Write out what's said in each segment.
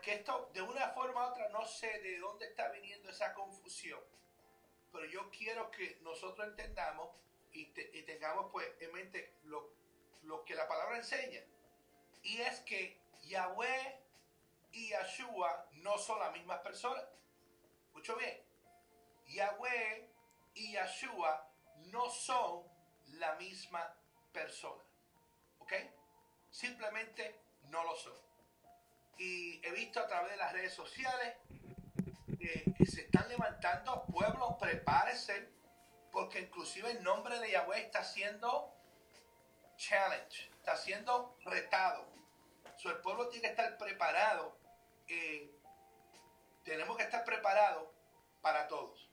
porque esto de una forma u otra no sé de dónde está viniendo esa confusión, pero yo quiero que nosotros entendamos y, tengamos pues en mente lo, que la palabra enseña. Y es que Yahweh y Yahshua no son las mismas personas. Escucho bien. Yahweh y Yahshua no son la misma persona. ¿Ok? Simplemente no lo son. Y he visto a través de las redes sociales que se están levantando pueblos, prepárense, porque inclusive el nombre de Yahweh está siendo challenge, está siendo retado. el pueblo tiene que estar preparado. Eh, tenemos que estar preparados para todos.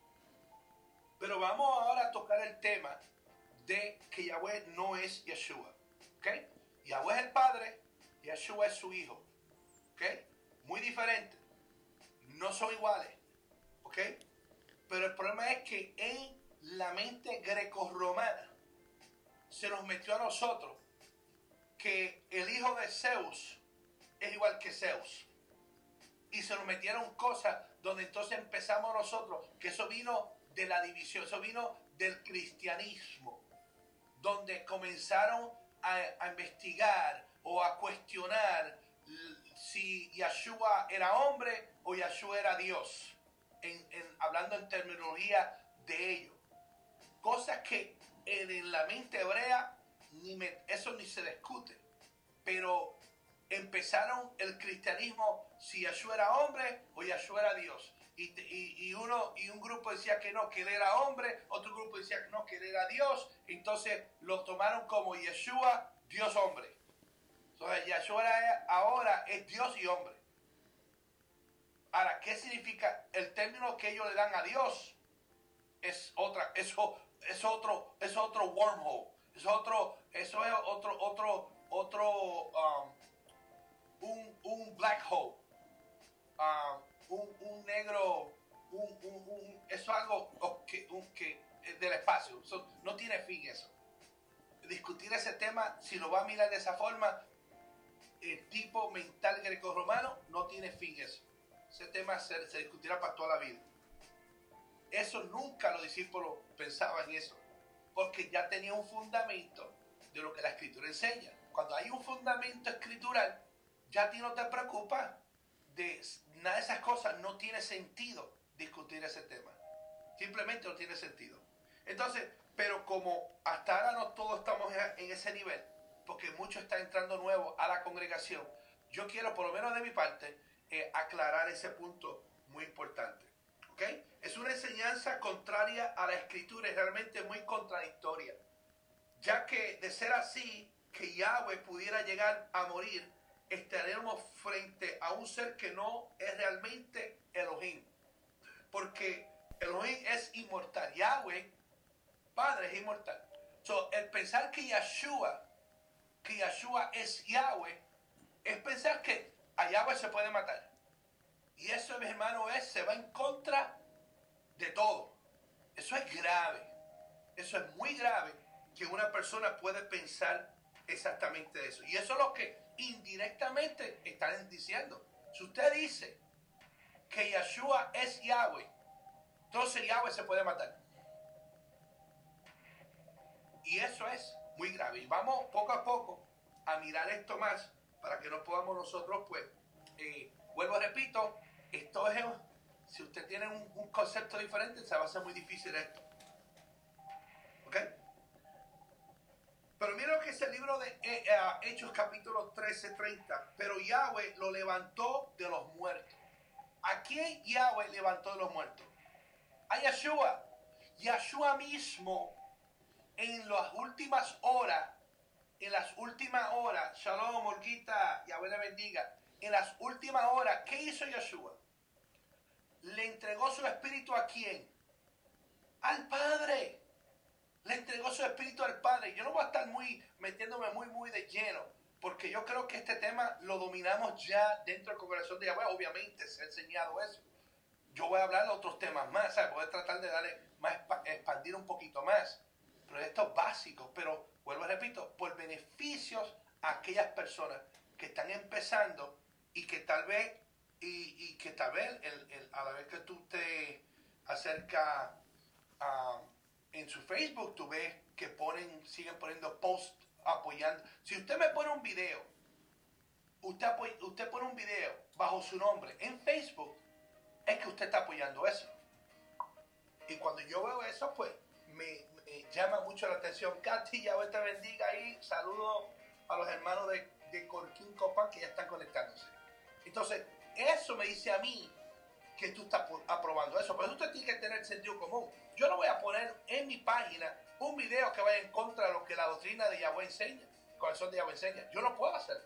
Pero vamos ahora a tocar el tema de que Yahweh no es Yeshua. ¿Ok? Yahweh es el Padre, Yeshua es su Hijo. ¿Ok? Muy diferente. No son iguales. ¿Ok? Pero el problema es que en la mente greco-romana se nos metió a nosotros que el hijo de Zeus es igual que Zeus. Y se nos metieron cosas donde entonces empezamos nosotros, que eso vino de la división, eso vino del cristianismo, donde comenzaron a, investigar o a cuestionar si Yahshua era hombre o Yahshua era Dios, en, hablando en terminología de ellos. Cosas que en, la mente hebrea ni eso ni se discute, pero empezaron el cristianismo si Yahshua era hombre o Yahshua era Dios y, uno, y un grupo decía que no, que él era hombre, otro grupo decía que no, que él era Dios, entonces lo tomaron como Yeshua, Dios hombre. Entonces Yeshua ahora es Dios y hombre. Ahora, ¿qué significa el término que ellos le dan a Dios? Es otra, eso es otro, es otro wormhole, es otro, eso es otro, otro, otro, um, un, un black hole. Um, un, negro, un, eso es algo que, que, del espacio, no tiene fin eso. Discutir ese tema, si lo va a mirar de esa forma, el tipo mental greco-romano no tiene fin eso. Ese tema se, discutirá para toda la vida. Eso nunca los discípulos pensaban en eso, porque ya tenía un fundamento de lo que la escritura enseña. Cuando hay un fundamento escritural, ya ti no te preocupa de nada de esas cosas no tiene sentido discutir ese tema. Simplemente no tiene sentido. Entonces, pero como hasta ahora no todos estamos en ese nivel, porque muchos están entrando nuevos a la congregación, yo quiero, por lo menos de mi parte, eh, aclarar ese punto muy importante. ¿Ok? Es una enseñanza contraria a la escritura, es realmente muy contradictoria. Ya que de ser así, que Yahweh pudiera llegar a morir estaremos frente a un ser que no es realmente Elohim. Porque Elohim es inmortal. Yahweh, Padre, es inmortal. So, el pensar que Yahshua, que Yahshua es Yahweh, es pensar que a Yahweh se puede matar. Y eso, mi hermano, es, se va en contra de todo. Eso es grave. Eso es muy grave que una persona puede pensar exactamente eso. Y eso es lo que indirectamente están diciendo. Si usted dice que Yeshua es Yahweh, entonces Yahweh se puede matar. Y eso es muy grave. Y vamos poco a poco a mirar esto más para que no podamos nosotros, pues, eh, vuelvo repito, esto es, si usted tiene un, concepto diferente, se va a hacer muy difícil esto. ¿Ok? Pero mira lo que es el libro de eh, eh, Hechos capítulo 13, 30. Pero Yahweh lo levantó de los muertos. ¿A quién Yahweh levantó de los muertos? A Yeshua. Yeshua mismo en las últimas horas, en las últimas horas, Shalom, Olguita, Yahweh le bendiga. En las últimas horas, ¿qué hizo Yeshua? Le entregó su espíritu a quién? Al Padre le entregó su espíritu al Padre. Yo no voy a estar muy metiéndome muy, muy de lleno, porque yo creo que este tema lo dominamos ya dentro del corazón de Yahweh. Obviamente se ha enseñado eso. Yo voy a hablar de otros temas más, ¿sabes? voy a tratar de darle más, expandir un poquito más. Pero esto es básico, pero vuelvo a repito, por beneficios a aquellas personas que están empezando y que tal vez y, y que tal vez el, a la vez que tú te acercas a- en su Facebook, tú ves que ponen, siguen poniendo posts apoyando. Si usted me pone un video, usted, apoy- usted pone un video bajo su nombre en Facebook, es que usted está apoyando eso. Y cuando yo veo eso, pues me, llama mucho la atención. Katy, ya te bendiga ahí. Saludos a los hermanos de, de Corquín Copan que ya están conectándose. Entonces, eso me dice a mí que tú estás aprobando eso. Pero usted tiene que tener sentido común. Yo no voy a poner en mi página un video que vaya en contra de lo que la doctrina de Yahweh enseña, el corazón de Yahweh enseña. Yo no puedo hacerlo.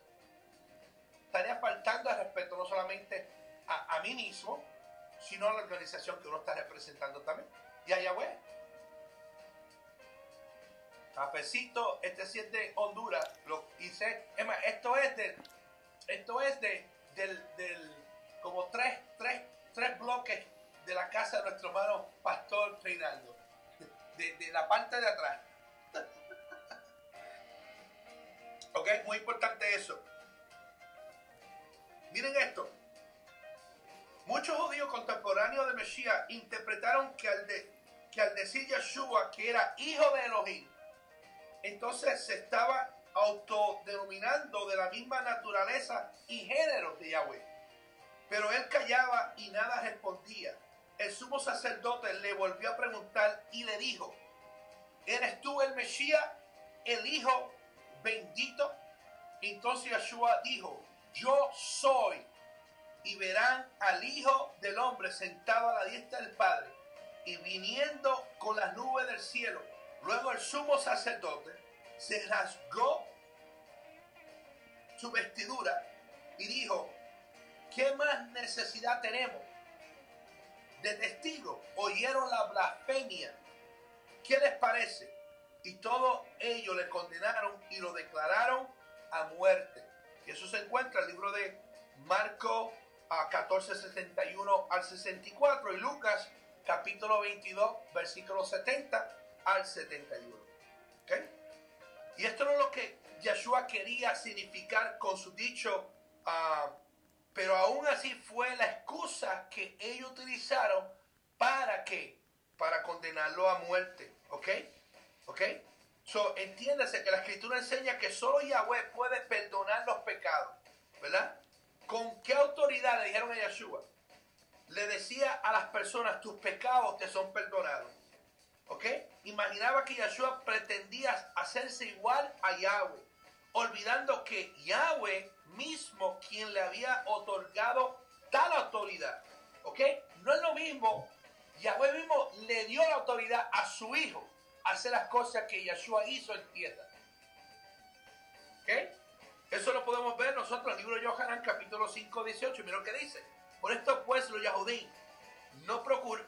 Estaría faltando al respeto no solamente a mí mismo, sino a la organización que uno está representando también. Y a Yahweh. Cafecito, este sí es de Honduras. Lo hice. Es más, esto es de. Esto es de. Del, del. Como tres, tres, tres bloques de la casa de nuestro hermano Pastor Reinaldo. De, de la parte de atrás. ok, muy importante eso. Miren esto. Muchos judíos contemporáneos de Mesías interpretaron que al, de- que al decir Yeshua que era hijo de Elohim, entonces se estaba autodenominando de la misma naturaleza y género de Yahweh. Pero él callaba y nada respondía. El sumo sacerdote le volvió a preguntar y le dijo, ¿eres tú el Mesías, el hijo bendito? Entonces Yeshua dijo, yo soy y verán al Hijo del Hombre sentado a la diestra del Padre y viniendo con las nubes del cielo. Luego el sumo sacerdote se rasgó su vestidura y dijo, ¿qué más necesidad tenemos de testigos? Oyeron la blasfemia. ¿Qué les parece? Y todos ellos le condenaron y lo declararon a muerte. Eso se encuentra en el libro de Marco a 14, 61 al 64 y Lucas capítulo 22, versículo 70 al 71. ¿Ok? Y esto no es lo que Yeshua quería significar con su dicho, ah, pero aún así fue la excusa que ellos utilizaron para para condenarlo a muerte. ¿Ok? ¿Ok? So, entiéndase que la escritura enseña que solo Yahweh puede perdonar los pecados. ¿Verdad? ¿Con qué autoridad le dijeron a Yeshua? Le decía a las personas, tus pecados te son perdonados. ¿Ok? Imaginaba que Yeshua pretendía hacerse igual a Yahweh, olvidando que Yahweh mismo quien le había otorgado tal autoridad. ¿Ok? No es lo mismo, Yahweh mismo le dio la autoridad a su hijo a hacer las cosas que Yeshua hizo en tierra. ¿Ok? Eso lo podemos ver nosotros en el libro de Yohanan, capítulo 5, 18. Mira lo que dice. Por esto, pues, los Yahudí no procur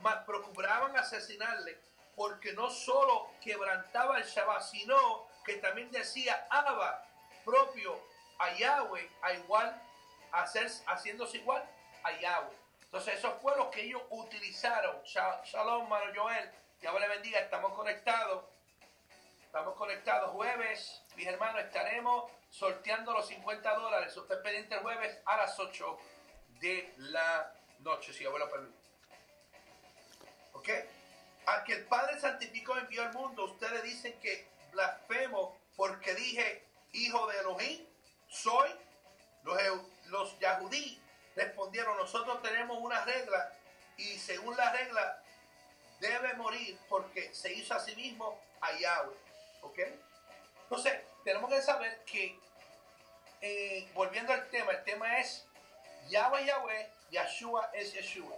mas procuraban asesinarle, porque no solo quebrantaba el Shabbat, sino que también decía Abba propio a Yahweh, a igual, hacer, haciéndose igual a Yahweh. Entonces, esos fue los que ellos utilizaron. Sha- Shalom, mano Joel. Dios le bendiga, estamos conectados. Estamos conectados jueves, mis hermanos, estaremos sorteando los 50 dólares. Usted pendiente el jueves a las 8 de la noche, si abuelo permite. ¿Ok? Al que el Padre santificó envió al mundo, ustedes dicen que blasfemo porque dije hijo de Elohim, soy. Los, los Yahudí respondieron, nosotros tenemos una regla y según la regla debe morir porque se hizo a sí mismo a Yahweh. ¿Ok? Entonces, tenemos que saber que, eh, volviendo al tema, el tema es Yahweh, Yahweh, Yeshua es Yeshua.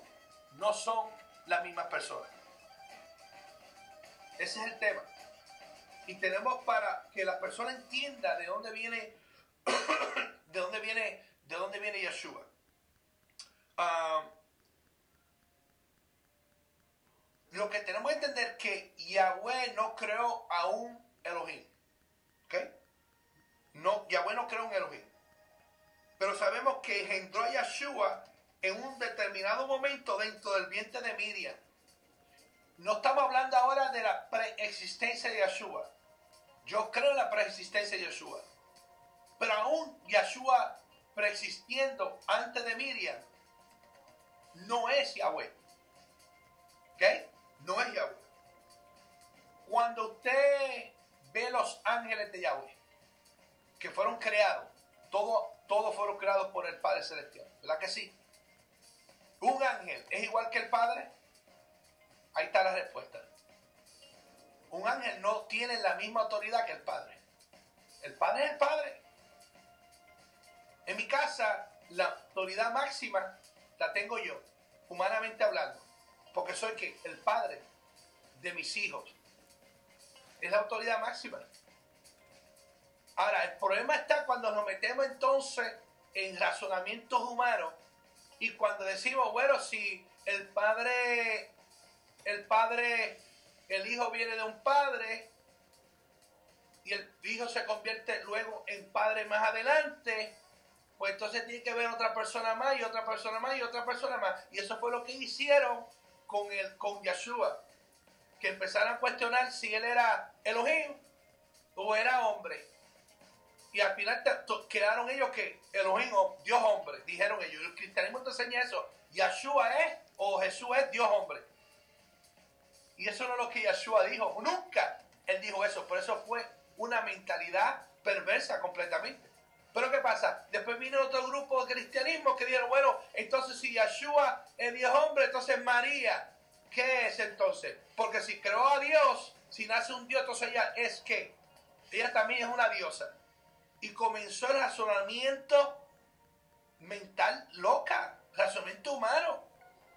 No son las mismas personas. Ese es el tema. Y tenemos para que la persona entienda de dónde viene, de dónde viene, de dónde viene Yeshua. Ah, lo que tenemos que entender que Yahweh no creó a un Elohim. ¿Ok? No, Yahweh no creó un Elohim. Pero sabemos que engendró a Yeshua en un determinado momento dentro del vientre de Miriam. No estamos hablando ahora de la preexistencia de Yeshua. Yo creo en la preexistencia de Yeshua. Pero aún Yeshua preexistiendo antes de Miriam no es Yahweh. ¿Ok? No es Yahweh. Cuando usted ve los ángeles de Yahweh, que fueron creados, todos todo fueron creados por el Padre Celestial, ¿verdad que sí? ¿Un ángel es igual que el Padre? Ahí está la respuesta. Un ángel no tiene la misma autoridad que el Padre. El Padre es el Padre. En mi casa, la autoridad máxima la tengo yo, humanamente hablando, porque soy que el padre de mis hijos. Es la autoridad máxima. Ahora, el problema está cuando nos metemos entonces en razonamientos humanos y cuando decimos, bueno, si el padre, el padre, el hijo viene de un padre y el hijo se convierte luego en padre más adelante, pues entonces tiene que haber otra persona más y otra persona más y otra persona más. Y eso fue lo que hicieron con, el, con Yeshua. Que empezaron a cuestionar si él era Elohim o era hombre. Y al final quedaron ellos que Elohim Dios hombre, dijeron ellos. El cristianismo te enseña eso. Yeshua es o Jesús es Dios hombre. Y eso no es lo que Yeshua dijo. Nunca él dijo eso. Por eso fue una mentalidad perversa completamente. Pero ¿qué pasa? Después vino otro grupo de cristianismo que dijeron, bueno, entonces si Yeshua es Dios hombre, entonces María, ¿qué es entonces? Porque si creó a Dios, si nace un Dios, entonces ella es qué? Ella también es una diosa. Y comenzó el razonamiento mental loca, razonamiento humano.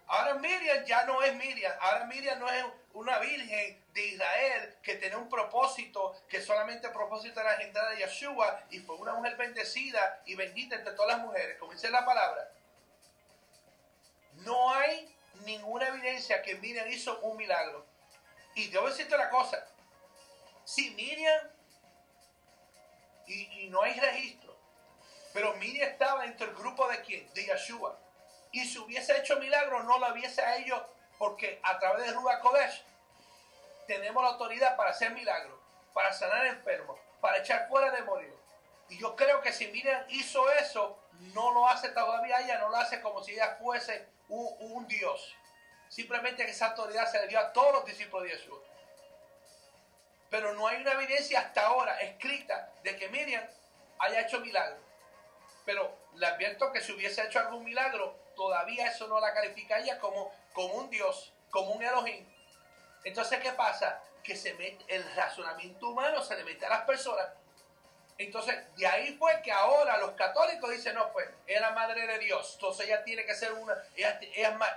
Ahora Miriam ya no es Miriam, ahora Miriam no es una virgen de Israel que tenía un propósito, que solamente el propósito era engendrar a Yeshua y fue una mujer bendecida y bendita entre todas las mujeres, como la palabra. No hay ninguna evidencia que Miriam hizo un milagro. Y debo decirte una cosa, si Miriam, y, no hay registro, pero Miriam estaba entre el grupo de quién? De Yeshua. Y si hubiese hecho milagro, no lo hubiese a ellos porque a través de Ruba Kodesh tenemos la autoridad para hacer milagros, para sanar enfermos, para echar fuera demonios. Y yo creo que si Miriam hizo eso, no lo hace todavía ella, no lo hace como si ella fuese un, Dios. Simplemente esa autoridad se le dio a todos los discípulos de Jesús. Pero no hay una evidencia hasta ahora escrita de que Miriam haya hecho milagros. Pero le advierto que si hubiese hecho algún milagro, todavía eso no la califica ella como como un Dios, como un Elohim. Entonces, ¿qué pasa? Que se mete, el razonamiento humano se le mete a las personas. Entonces, de ahí fue que ahora los católicos dicen, no, pues, es la madre de Dios. Entonces ella tiene que ser una, ella,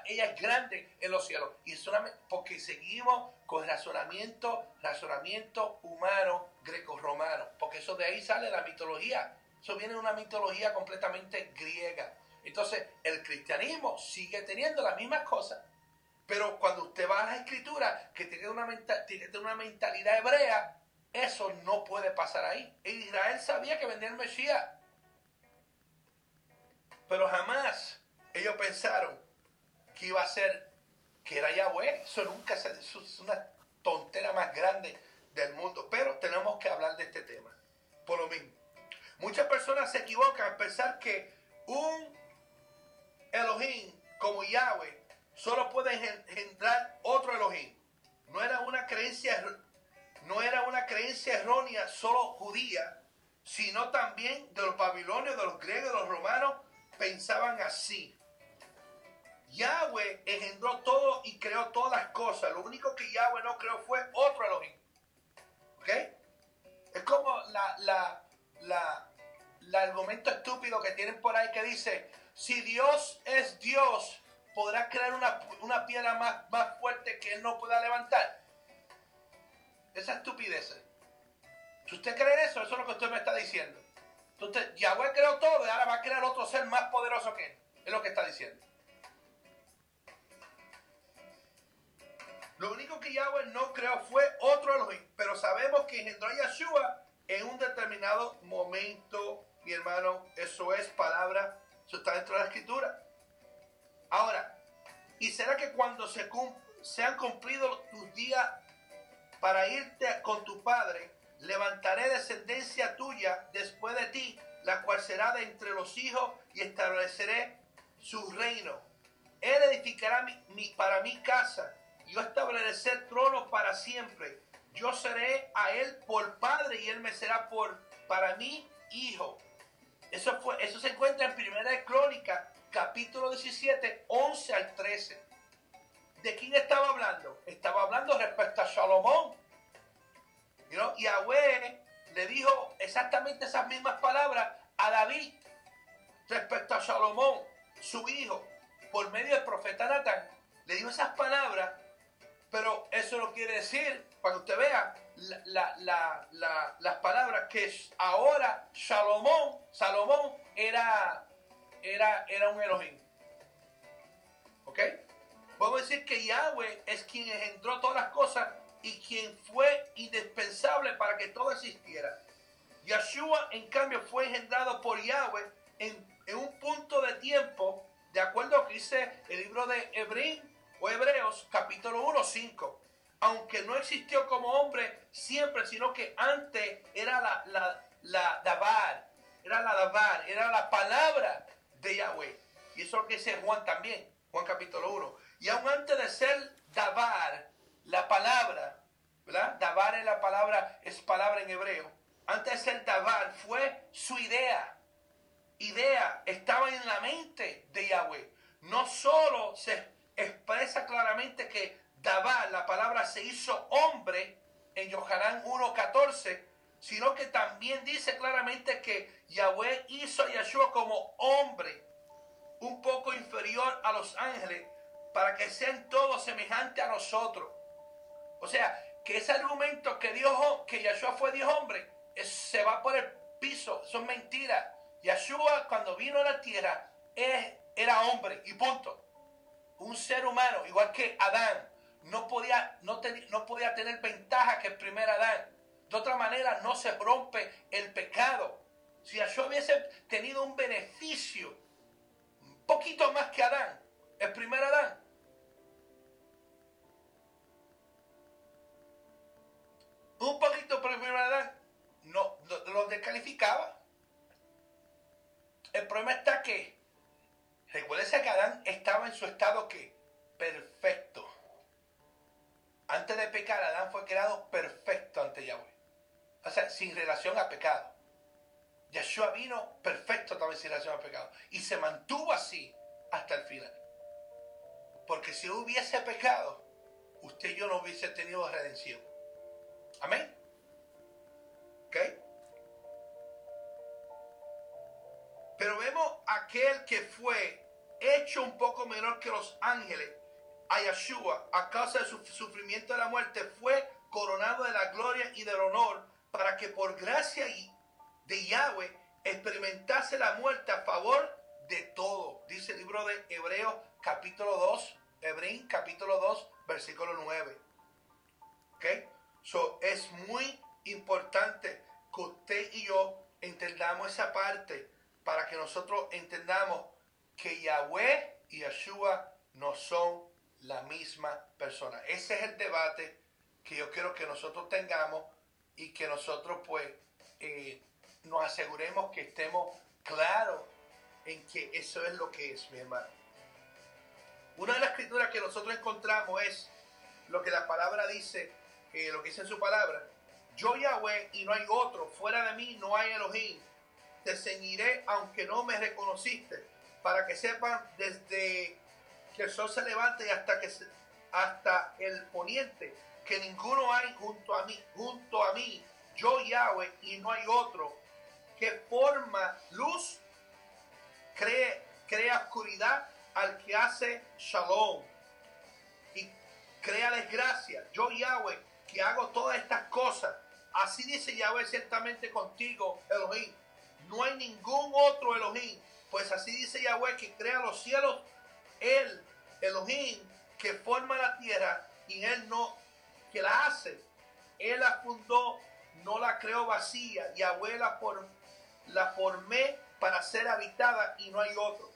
ella, es grande en los cielos. Y es porque seguimos con razonamiento, razonamiento humano greco-romano. Porque eso de ahí sale la mitología. Eso viene de una mitología completamente griega. Entonces, el cristianismo sigue teniendo las mismas cosas, pero cuando usted va a la escritura, que tiene una, tiene una mentalidad hebrea, eso no puede pasar ahí. Israel sabía que vendía el Mesías, pero jamás ellos pensaron que iba a ser, que era Yahweh. Eso nunca se, es una tontera más grande del mundo. Pero tenemos que hablar de este tema, por lo mismo. Muchas personas se equivocan al pensar que un Elohim como Yahweh solo puede engendrar otro Elohim. No era una creencia, no era una creencia errónea solo judía, sino también de los babilonios, de los griegos, de los romanos, pensaban así. Yahweh engendró todo y creó todas las cosas. Lo único que Yahweh no creó fue otro Elohim. ¿Ok? Es como la, la, la, argumento estúpido que tienen por ahí que dice, si Dios es Dios, podrá crear una, piedra más, más fuerte que Él no pueda levantar. Esa estupidez. Si usted cree eso, eso es lo que usted me está diciendo. Entonces, Yahweh creó todo y ahora va a crear otro ser más poderoso que Él. Es lo que está diciendo. Lo único que Yahweh no creó fue otro Elohim, pero sabemos que engendró a Yeshua en un determinado momento, mi hermano. Eso es palabra eso está dentro de la escritura. Ahora, ¿y será que cuando se, se han cumplido tus días para irte con tu padre, levantaré descendencia tuya después de ti, la cual será de entre los hijos y estableceré su reino. Él edificará mi, para mi casa, yo estableceré trono para siempre. Yo seré a él por padre y él me será por para mí hijo. Eso, fue, eso se encuentra en Primera de Crónica, capítulo 17, 11 al 13. ¿De quién estaba hablando? Estaba hablando respecto a Salomón. Y Yahweh le dijo exactamente esas mismas palabras a David respecto a Salomón, su hijo, por medio del profeta Natán. Le dijo esas palabras, pero eso no quiere decir, para que usted vea, las palabras que ahora Salomón, Salomón era, era, era un Elohim. ¿Ok? Vamos a decir que Yahweh es quien engendró todas las cosas y quien fue indispensable para que todo existiera. Yeshua, en cambio, fue engendrado por Yahweh en, un punto de tiempo, de acuerdo a lo que dice el libro de Hebrín o Hebreos, capítulo 1, 5. Aunque no existió como hombre siempre, sino que antes era la, la, la era la Dabar, era la palabra de Yahweh. Y eso es lo que dice Juan también, Juan capítulo 1. Y aún antes de ser Dabar, la palabra, ¿verdad? Dabar es la palabra, es palabra en hebreo. Antes de ser Dabar fue su idea. Idea estaba en la mente de Yahweh. No solo se expresa claramente que Dabar, la palabra se hizo hombre en Yohanan 1.14, sino que también dice claramente que Yahweh hizo a Yahshua como hombre, un poco inferior a los ángeles, para que sean todos semejantes a nosotros. O sea, que ese argumento que Dios, que Yahshua fue Dios hombre, se va por el piso, son mentiras. Yahshua cuando vino a la tierra era hombre y punto. Un ser humano, igual que Adán, no podía, no, no podía tener ventaja que el primer Adán. De otra manera no se rompe el pecado. Si Yahshua hubiese tenido un beneficio, un poquito más que Adán, el primer Adán, un poquito por edad, no, lo, descalificaba. El problema está que, recuérdese que Adán estaba en su estado que perfecto. Antes de pecar, Adán fue creado perfecto ante Yahweh. O sea, sin relación a pecado. Yeshua vino perfecto también sin relación a pecado. Y se mantuvo así hasta el final. Porque si hubiese pecado, usted y yo no hubiese tenido redención. Amén. ¿Ok? Pero vemos aquel que fue hecho un poco menor que los ángeles, a Yeshua, a causa de su sufrimiento de la muerte, fue coronado de la gloria y del honor para que por gracia de Yahweh experimentase la muerte a favor de todo. Dice el libro de Hebreos capítulo 2, Hebrín capítulo 2, versículo 9. ¿Ok? So, es muy importante que usted y yo entendamos esa parte para que nosotros entendamos que Yahweh y Yeshua no son la misma persona. Ese es el debate que yo quiero que nosotros tengamos y que nosotros pues eh, nos aseguremos que estemos claros en que eso es lo que es, mi hermano. Una de las escrituras que nosotros encontramos es lo que la palabra dice lo que dice en su palabra. Yo Yahweh y no hay otro, fuera de mí no hay Elohim. Te ceñiré aunque no me reconociste, para que sepan desde que el sol se levante y hasta que hasta el poniente, que ninguno hay junto a mí, junto a mí, yo Yahweh y no hay otro, que forma luz, cree, crea oscuridad al que hace shalom y crea desgracia. Yo Yahweh que hago todas estas cosas. Así dice Yahweh ciertamente contigo, Elohim. No hay ningún otro Elohim. Pues así dice Yahweh que crea los cielos. Él, Elohim, que forma la tierra y Él no, que la hace. Él la fundó, no la creó vacía. Yahweh la, la formé para ser habitada y no hay otro.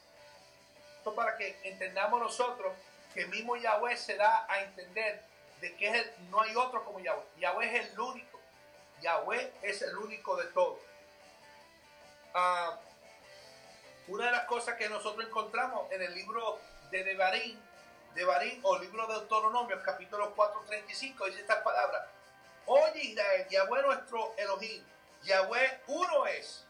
Esto para que entendamos nosotros que mismo Yahweh se da a entender de que no hay otro como Yahweh. Yahweh es el único. Yahweh es el único de todos. ah, una de las cosas que nosotros encontramos en el libro de Devarim, Devarim o libro de Deuteronomio, capítulo 4.35, dice estas palabras. Oye Israel, Yahweh nuestro Elohim, Yahweh uno es,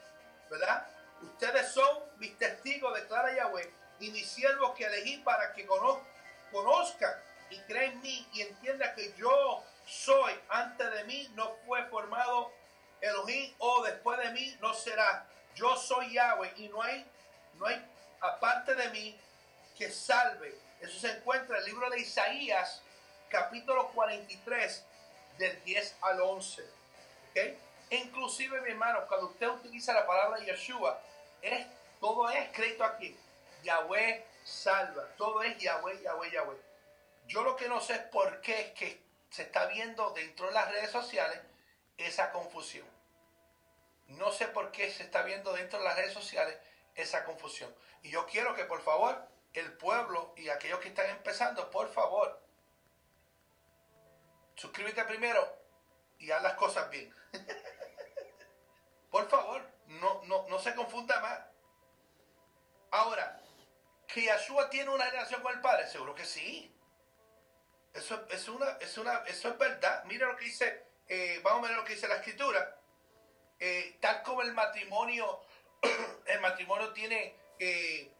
¿verdad? Ustedes son mis testigos, declara Yahweh, y mis siervos que elegí para que conozcan y crean en mí y entiendan que yo soy, antes de mí no fue formado Elohim o después de mí no será. Yo soy Yahweh y no hay, no hay aparte de mí que salve. Eso se encuentra en el libro de Isaías, capítulo 43, del 10 al 11. ¿Okay? Inclusive, mi hermano, cuando usted utiliza la palabra Yeshua, es, todo es escrito aquí. Yahweh salva. Todo es Yahweh, Yahweh, Yahweh. Yo lo que no sé es por qué es que se está viendo dentro de las redes sociales esa confusión. No sé por qué se está viendo dentro de las redes sociales esa confusión. Y yo quiero que por favor el pueblo y aquellos que están empezando, por favor, suscríbete primero y haz las cosas bien. por favor, no, no, no se confunda más. Ahora, que Yahshua tiene una relación con el Padre, seguro que sí. Eso es una, es una, eso es verdad. Mira lo que dice, eh, vamos a ver lo que dice la escritura. Eh, tal como el matrimonio, el matrimonio tiene eh,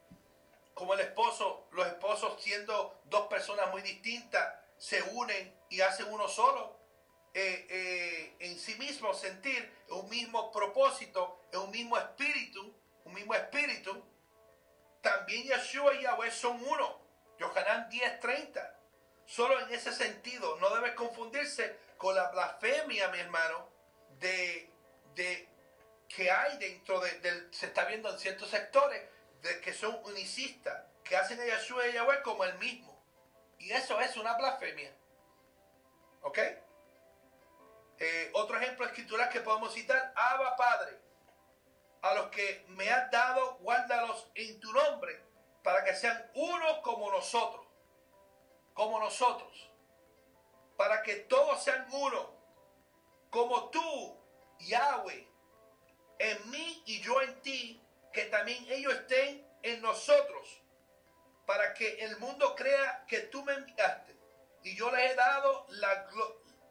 como el esposo, los esposos siendo dos personas muy distintas, se unen y hacen uno solo. en sí mismo sentir un mismo propósito, un mismo espíritu, un mismo espíritu. También Yeshua y Yahweh son uno. Yohanan 10:30. Solo en ese sentido, no debe confundirse con la blasfemia, mi hermano, de, de que hay dentro de, del, se está viendo en ciertos sectores, de que son unicistas, que hacen a Yahshua y Yahweh como el mismo. Y eso es una blasfemia. ¿Ok? Eh, otro ejemplo escritural que podemos citar, Abba Padre, a los que me has dado, guárdalos en tu nombre, para que sean uno como nosotros como nosotros, para que todos sean uno, como tú, Yahweh, en mí y yo en ti, que también ellos estén en nosotros, para que el mundo crea que tú me enviaste. Y yo les he dado la,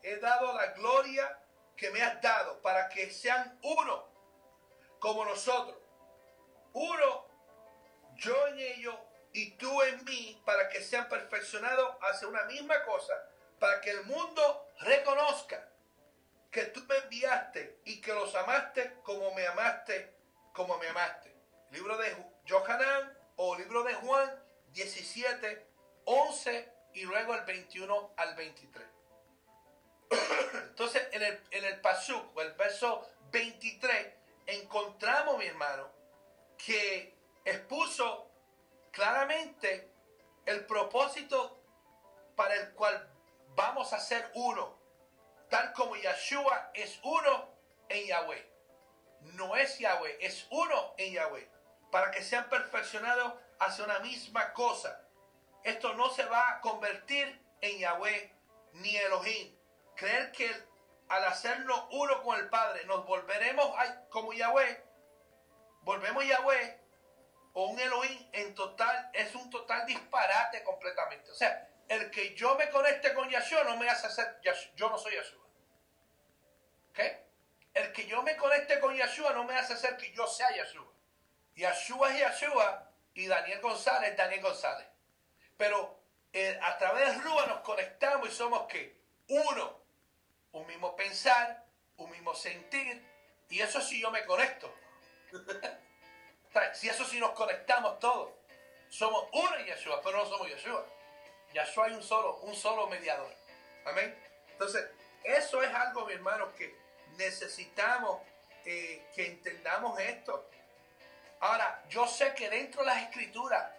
he dado la gloria que me has dado, para que sean uno, como nosotros, uno, yo en ellos y tú en mí para que sean perfeccionados hacia una misma cosa, para que el mundo reconozca que tú me enviaste y que los amaste como me amaste, como me amaste. Libro de Johanan o libro de Juan 17, 11 y luego el 21 al 23. Entonces, en el, en el Pasuk, el verso 23, encontramos, mi hermano, que expuso claramente el propósito para el cual vamos a ser uno, tal como Yeshua es uno en Yahweh. No es Yahweh, es uno en Yahweh, para que sean perfeccionados hacia una misma cosa. Esto no se va a convertir en Yahweh ni Elohim. Creer que al hacernos uno con el Padre nos volveremos como Yahweh, volvemos Yahweh o un Elohim en total es un total disparate completamente. O sea, el que yo me conecte con Yahshua no me hace ser, yo no soy Yahshua. ¿Ok? El que yo me conecte con Yahshua no me hace ser que yo sea Yahshua. Yahshua es Yahshua y Daniel González es Daniel González. Pero eh, a través de Rúa nos conectamos y somos que uno, un mismo pensar, un mismo sentir, y eso sí yo me conecto. Si eso sí nos conectamos todos. Somos uno en Yeshua, pero no somos Yeshua. Yeshua hay un solo, un solo mediador. Amén. Entonces, eso es algo, mi hermano, que necesitamos eh, que entendamos esto. Ahora, yo sé que dentro de las escrituras,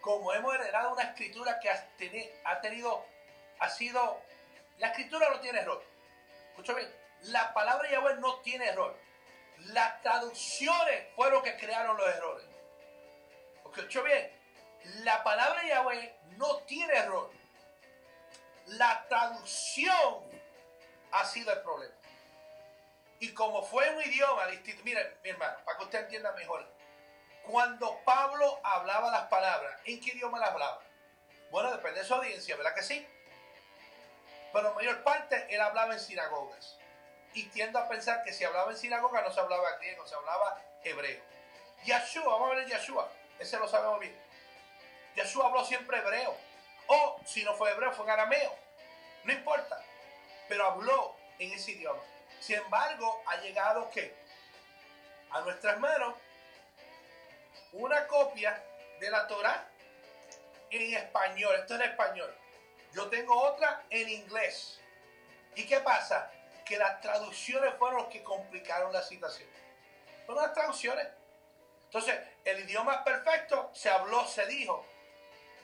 como hemos heredado una escritura que ha, ha tenido, ha sido, la escritura no tiene error. Escucha bien, la palabra Yahweh no tiene error. Las traducciones fueron que crearon los errores. ¿Escuchó bien? La palabra Yahweh no tiene error. La traducción ha sido el problema. Y como fue un idioma distinto, miren, mi hermano, para que usted entienda mejor, cuando Pablo hablaba las palabras, ¿en qué idioma las hablaba? Bueno, depende de su audiencia, ¿verdad que sí? Pero la mayor parte él hablaba en sinagogas. Y tiendo a pensar que si hablaba en sinagoga no se hablaba griego, se hablaba hebreo. Yeshua, vamos a ver Yeshua, ese lo sabemos bien. Yeshua habló siempre hebreo. O si no fue hebreo, fue en arameo. No importa. Pero habló en ese idioma. Sin embargo, ha llegado que a nuestras manos una copia de la Torah en español. Esto es en español. Yo tengo otra en inglés. ¿Y qué pasa? Que las traducciones fueron los que complicaron la situación. Fueron las traducciones. Entonces, el idioma perfecto, se habló, se dijo.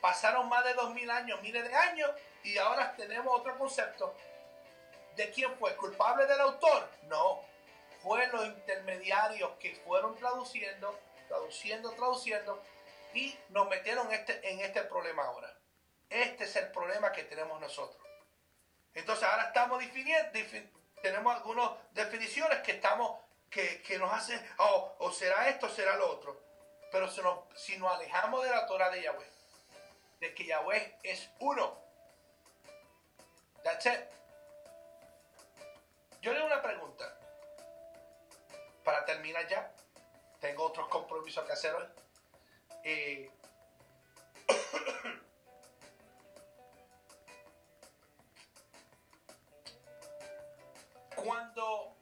Pasaron más de dos mil años, miles de años, y ahora tenemos otro concepto. ¿De quién fue? ¿Culpable del autor? No. Fue los intermediarios que fueron traduciendo, traduciendo, traduciendo, y nos metieron este, en este problema ahora. Este es el problema que tenemos nosotros. Entonces ahora estamos definiendo, tenemos algunas definiciones que estamos, que, nos hacen, oh, o será esto, o será lo otro. Pero si nos, si nos alejamos de la Torah de Yahweh, de que Yahweh es uno, that's it. Yo le doy una pregunta. Para terminar ya, tengo otros compromisos que hacer hoy. Eh, cuando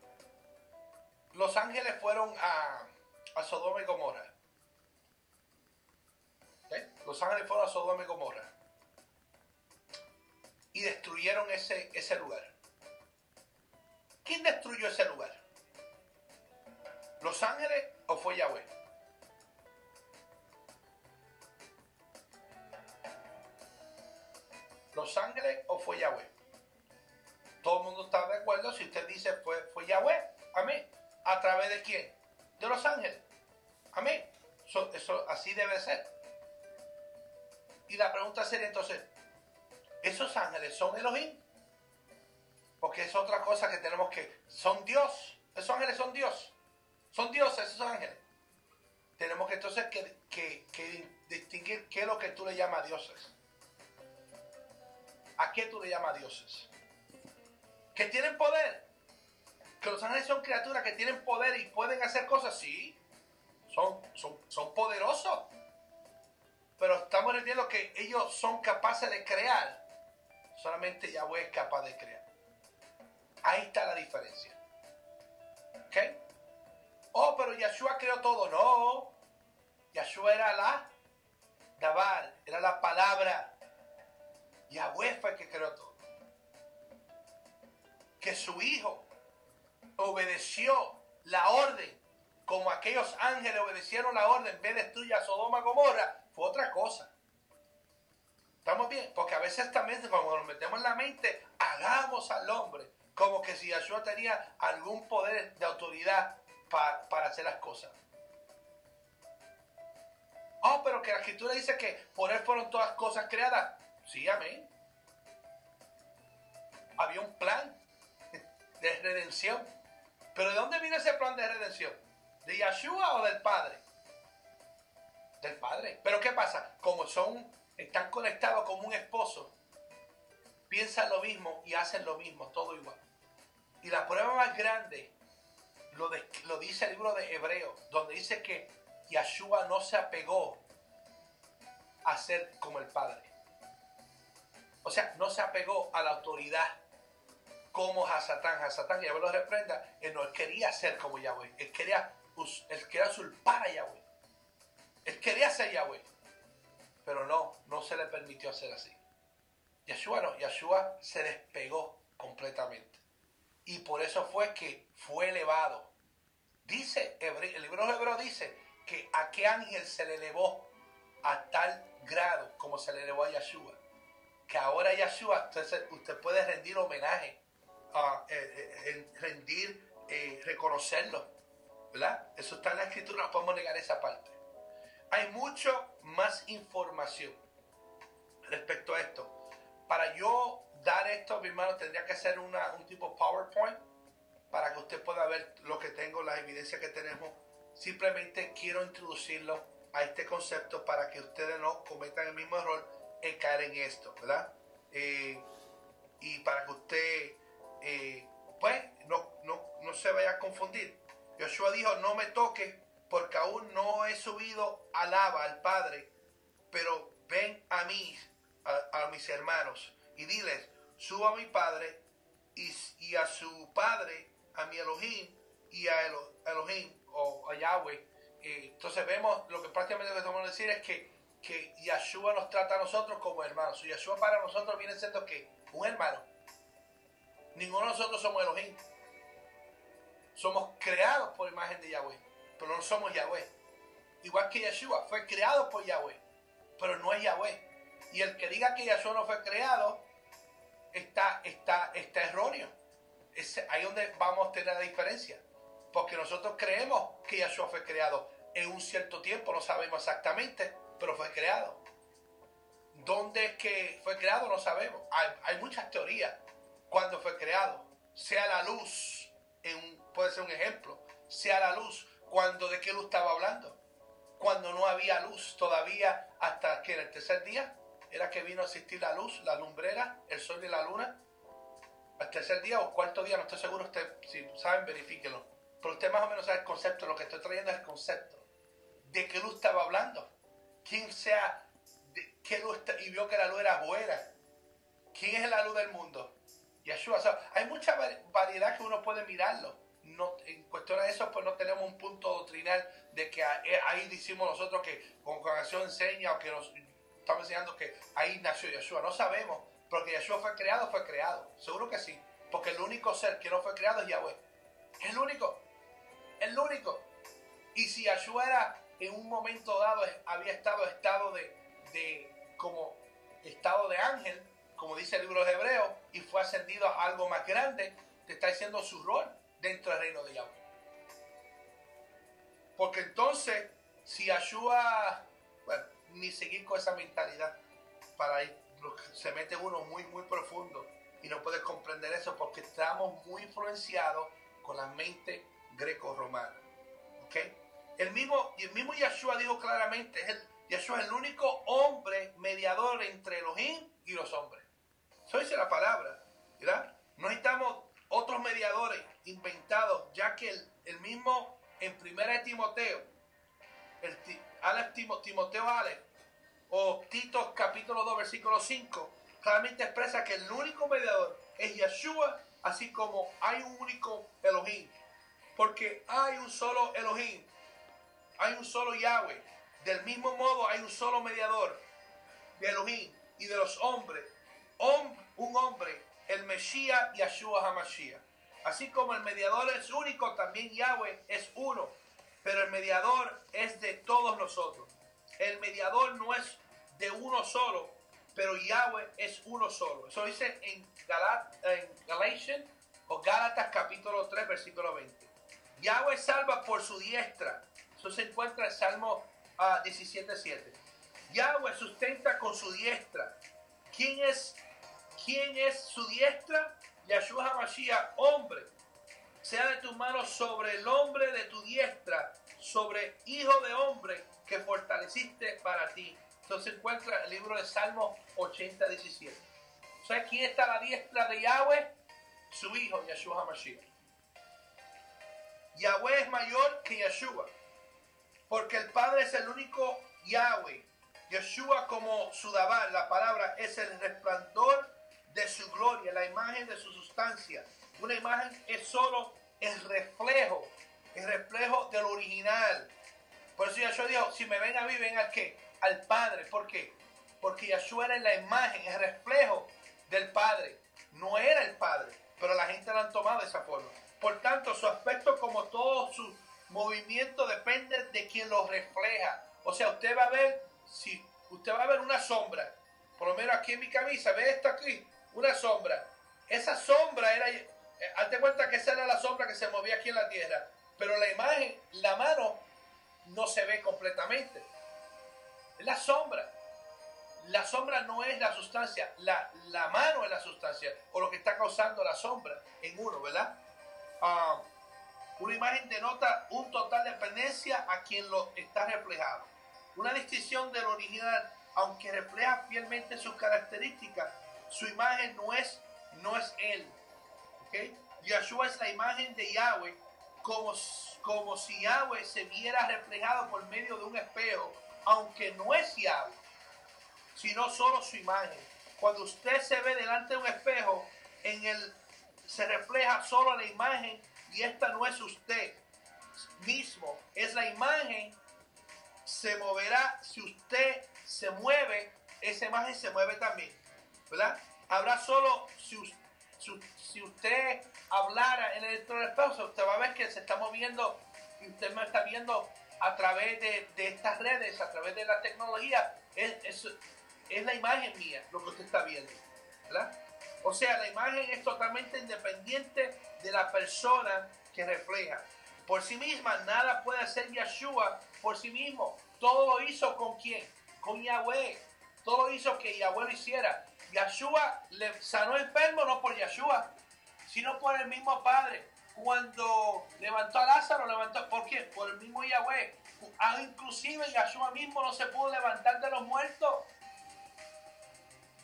los ángeles fueron a, a Sodoma y Gomorra, ¿eh? los ángeles fueron a Sodoma y Gomorra y destruyeron ese, ese lugar. ¿Quién destruyó ese lugar? ¿Los ángeles o fue Yahweh? ¿Los ángeles o fue Yahweh? Todo el mundo está de acuerdo si usted dice fue, fue Yahweh. Amén. ¿A través de quién? De los ángeles. Amén. Eso, así debe ser. Y la pregunta sería entonces, ¿esos ángeles son Elohim? Porque es otra cosa que tenemos que... Son Dios. Esos ángeles son Dios. Son dioses esos ángeles. Tenemos que entonces que distinguir qué es lo que tú le llamas dioses. ¿A qué tú le llamas dioses? Que tienen poder. Que los ángeles son criaturas que tienen poder y pueden hacer cosas, sí. Son, son, son poderosos. Pero estamos entendiendo que ellos son capaces de crear. Solamente Yahweh es capaz de crear. Ahí está la diferencia. ¿Ok? Oh, pero Yahshua creó todo. No. Yahshua era la Dabar, era la palabra. Yahweh fue el que creó todo. Que su hijo obedeció la orden, como aquellos ángeles obedecieron la orden, ve destruya Sodoma Gomorra, fue otra cosa. ¿Estamos bien? Porque a veces también cuando nos metemos en la mente, hagamos al hombre como que si Yahshua tenía algún poder de autoridad para, para hacer las cosas. Oh, pero que la escritura dice que por él fueron todas cosas creadas. Sí, amén. Había un plan de redención. Pero ¿de dónde viene ese plan de redención? ¿De Yeshua o del Padre? Del Padre. Pero ¿qué pasa? Como son, están conectados como un esposo, piensan lo mismo y hacen lo mismo, todo igual. Y la prueba más grande lo, dice el libro de Hebreo, donde dice que Yeshua no se apegó a ser como el Padre. O sea, no se apegó a la autoridad como Hasatán. Hasatán, Yahweh lo reprenda, él no quería ser como Yahweh. Él quería, él quería usurpar a Yahweh. Él quería ser Yahweh. Pero no, no se le permitió hacer así. Yeshua no, Yeshua se despegó completamente. Y por eso fue que fue elevado. Dice, el libro de Hebreo dice que a qué ángel se le elevó a tal grado como se le elevó a Yeshua que ahora Yahshua usted, usted puede rendir homenaje, eh, eh, rendir, eh, reconocerlo, ¿verdad? Eso está en la escritura, no podemos negar esa parte. Hay mucho más información respecto a esto. Para yo dar esto, mi hermano, tendría que hacer una, un tipo PowerPoint para que usted pueda ver lo que tengo, las evidencias que tenemos. Simplemente quiero introducirlo a este concepto para que ustedes no cometan el mismo error en caer en esto, ¿verdad? Y para que usted, pues, no, no, no se vaya a confundir. Joshua dijo, no me toque porque aún no he subido alaba al Padre, pero ven a mí, a, mis hermanos, y diles, suba a mi Padre y, a su Padre, a mi Elohim y a Elohim o a Yahweh. Eh, entonces vemos lo que prácticamente lo estamos a decir es que, que Yahshua nos trata a nosotros como hermanos. Y Yahshua para nosotros viene siendo que un hermano. Ninguno de nosotros somos Elohim. Somos creados por imagen de Yahweh, pero no somos Yahweh. Igual que Yeshua, fue creado por Yahweh, pero no es Yahweh. Y el que diga que Yahshua no fue creado, está, está, está erróneo. Es ahí donde vamos a tener la diferencia. Porque nosotros creemos que Yahshua fue creado en un cierto tiempo, no sabemos exactamente, pero fue creado. ¿Dónde es que fue creado? No sabemos. Hay, hay muchas teorías. Cuando fue creado, sea la luz, en puede ser un ejemplo, sea la luz, cuando de qué luz estaba hablando, cuando no había luz todavía hasta que el tercer día era que vino a existir la luz, la lumbrera, el sol y la luna, al tercer día o cuarto día, no estoy seguro, usted, si saben, verifíquenlo. Pero usted más o menos sabe el concepto, lo que estoy trayendo es el concepto. ¿De qué luz estaba hablando? ¿Quién sea, de qué luz, y vio que la luz era buena? ¿Quién es la luz del mundo? Yeshua. hay mucha variedad que uno puede mirarlo. No, en cuestión de eso, pues no tenemos un punto doctrinal de que eh, ahí decimos nosotros que congregación enseña o que nos estamos enseñando que ahí nació Yeshua. No sabemos, porque Yeshua fue creado, fue creado. Seguro que sí. Porque el único ser que no fue creado es Yahweh. Es el único. El único. Y si Yeshua era en un momento dado, había estado estado de, de como estado de ángel, como dice el libro de Hebreos, y fue ascendido a algo más grande, te está diciendo su rol dentro del reino de Yahweh. Porque entonces, si Yahshua, bueno, ni seguir con esa mentalidad, para ir, se mete uno muy, muy profundo y no puede comprender eso porque estamos muy influenciados con la mente greco-romana. ¿Ok? El mismo, el mismo dijo claramente, es es el único hombre mediador entre Elohim y los hombres. Eso dice la palabra, ¿verdad? No necesitamos otros mediadores inventados, ya que el, mismo en primera Timoteo, el Timoteo Alex, o Tito capítulo 2, versículo 5, claramente expresa que el único mediador es Yeshua, así como hay un único Elohim. Porque hay un solo Elohim, hay un solo Yahweh. Del mismo modo hay un solo mediador de Elohim y de los hombres un hombre, el Mesías Yahshua HaMashiach. Así como el mediador es único, también Yahweh es uno, pero el mediador es de todos nosotros. El mediador no es de uno solo, pero Yahweh es uno solo. Eso dice en, Galat, en Galatians o Gálatas capítulo 3, versículo 20. Yahweh salva por su diestra. Eso se encuentra en Salmo 17, ah, 17.7. Yahweh sustenta con su diestra. ¿Quién es ¿Quién es su diestra? Yahshua HaMashiach, hombre. Sea de tus manos sobre el hombre de tu diestra, sobre hijo de hombre que fortaleciste para ti. Entonces encuentra el libro de Salmos 80, 17. ¿Sabes quién está a la diestra de Yahweh? Su hijo, Yahshua HaMashiach. Yahweh es mayor que Yahshua, porque el Padre es el único Yahweh. Yeshua como Sudabar, la palabra, es el resplandor de su gloria, la imagen de su sustancia. Una imagen es solo el reflejo, el reflejo del original. Por eso Yahshua dijo, si me ven a mí, ven al qué? Al Padre. ¿Por qué? Porque Yahshua era la imagen, el reflejo del Padre. No era el Padre, pero la gente lo han tomado de esa forma. Por tanto, su aspecto como todo su movimiento depende de quien lo refleja. O sea, usted va a ver, si usted va a ver una sombra, por lo menos aquí en mi camisa, ve esto aquí, una sombra. Esa sombra era, eh, hazte cuenta que esa era la sombra que se movía aquí en la tierra, pero la imagen, la mano, no se ve completamente. Es la sombra. La sombra no es la sustancia, la, la mano es la sustancia, o lo que está causando la sombra en uno, ¿verdad? ah, una imagen denota un total dependencia a quien lo está reflejado. Una distinción del original, aunque refleja fielmente sus características, su imagen no es, no es él. ¿okay? Yahshua es la imagen de Yahweh, como, como si Yahweh se viera reflejado por medio de un espejo, aunque no es Yahweh, sino solo su imagen. Cuando usted se ve delante de un espejo, en el se refleja solo la imagen y esta no es usted mismo, es la imagen. Se moverá si usted se mueve, esa imagen se mueve también, ¿verdad? Habrá solo si, si, usted hablara en el espejo, usted va a ver que se está moviendo, y usted me está viendo a través de, estas redes, a través de la tecnología, es, es la imagen mía lo que usted está viendo, ¿verdad? O sea, la imagen es totalmente independiente de la persona que refleja. Por sí misma, nada puede hacer Yeshua por sí mismo. Todo lo hizo con quién? Con Yahweh. Todo lo hizo que Yahweh lo hiciera. Yeshua le sanó enfermo no por Yeshua, sino por el mismo Padre. Cuando levantó a Lázaro, levantó, ¿por qué? Por el mismo Yahweh. Ah, inclusive Yeshua mismo no se pudo levantar de los muertos.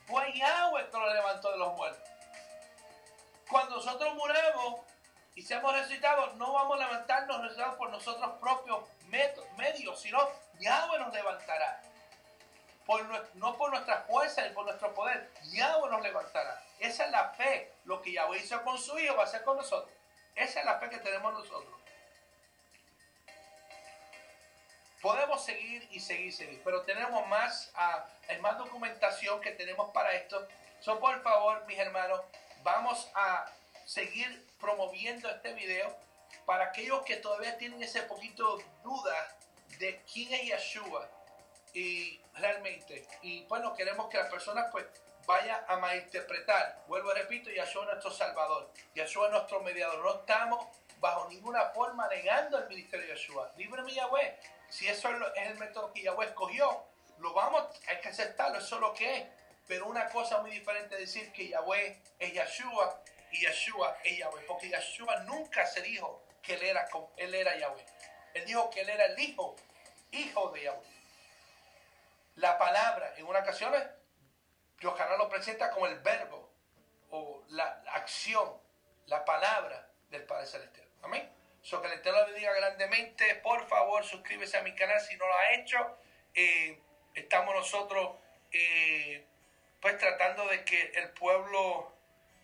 Fue Yahweh que lo levantó de los muertos. Cuando nosotros muremos y seamos resucitados, no vamos a levantarnos resucitados por nosotros propios medios, sino Yahweh nos levantará. No por nuestra fuerza ni por nuestro poder, Yahweh nos levantará. Esa es la fe. Lo que Yahweh hizo con su Hijo va a ser con nosotros. Esa es la fe que tenemos nosotros. Podemos seguir y seguir, seguir, pero tenemos más, uh, más documentación que tenemos para esto. So, por favor, mis hermanos, vamos a seguir promoviendo este video para aquellos que todavía tienen ese poquito duda de quién es Yeshua y realmente. Y bueno, queremos que las personas pues vayan a malinterpretar. Vuelvo a repito, Yeshua es nuestro Salvador, Yeshua es nuestro mediador. No estamos bajo ninguna forma negando el ministerio de Yeshua. Líbreme Yahweh. Si eso es el método que Yahweh escogió, lo vamos, hay que aceptarlo, eso es lo que es. Pero una cosa muy diferente es decir que Yahweh es Yeshua y Yeshua es Yahweh. Porque Yeshua nunca se dijo que él era, él era Yahweh. Él dijo que él era el hijo, hijo de Yahweh. La palabra, en una ocasión, Yohanan lo presenta como el verbo o la, la acción, la palabra del Padre Celestial. Amén. So que el Eterno le diga grandemente. Por favor, suscríbese a mi canal si no lo ha hecho. Eh, estamos nosotros eh, pues tratando de que el pueblo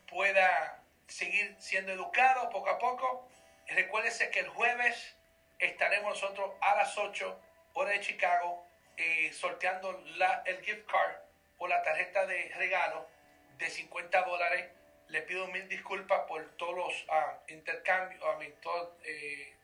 pueda seguir siendo educado poco a poco. Recuérdese que el jueves estaremos nosotros a las 8 hora de Chicago eh, sorteando la, el gift card o la tarjeta de regalo de 50 dólares. Le pido mil disculpas por todos los uh, intercambios, uh, todas eh,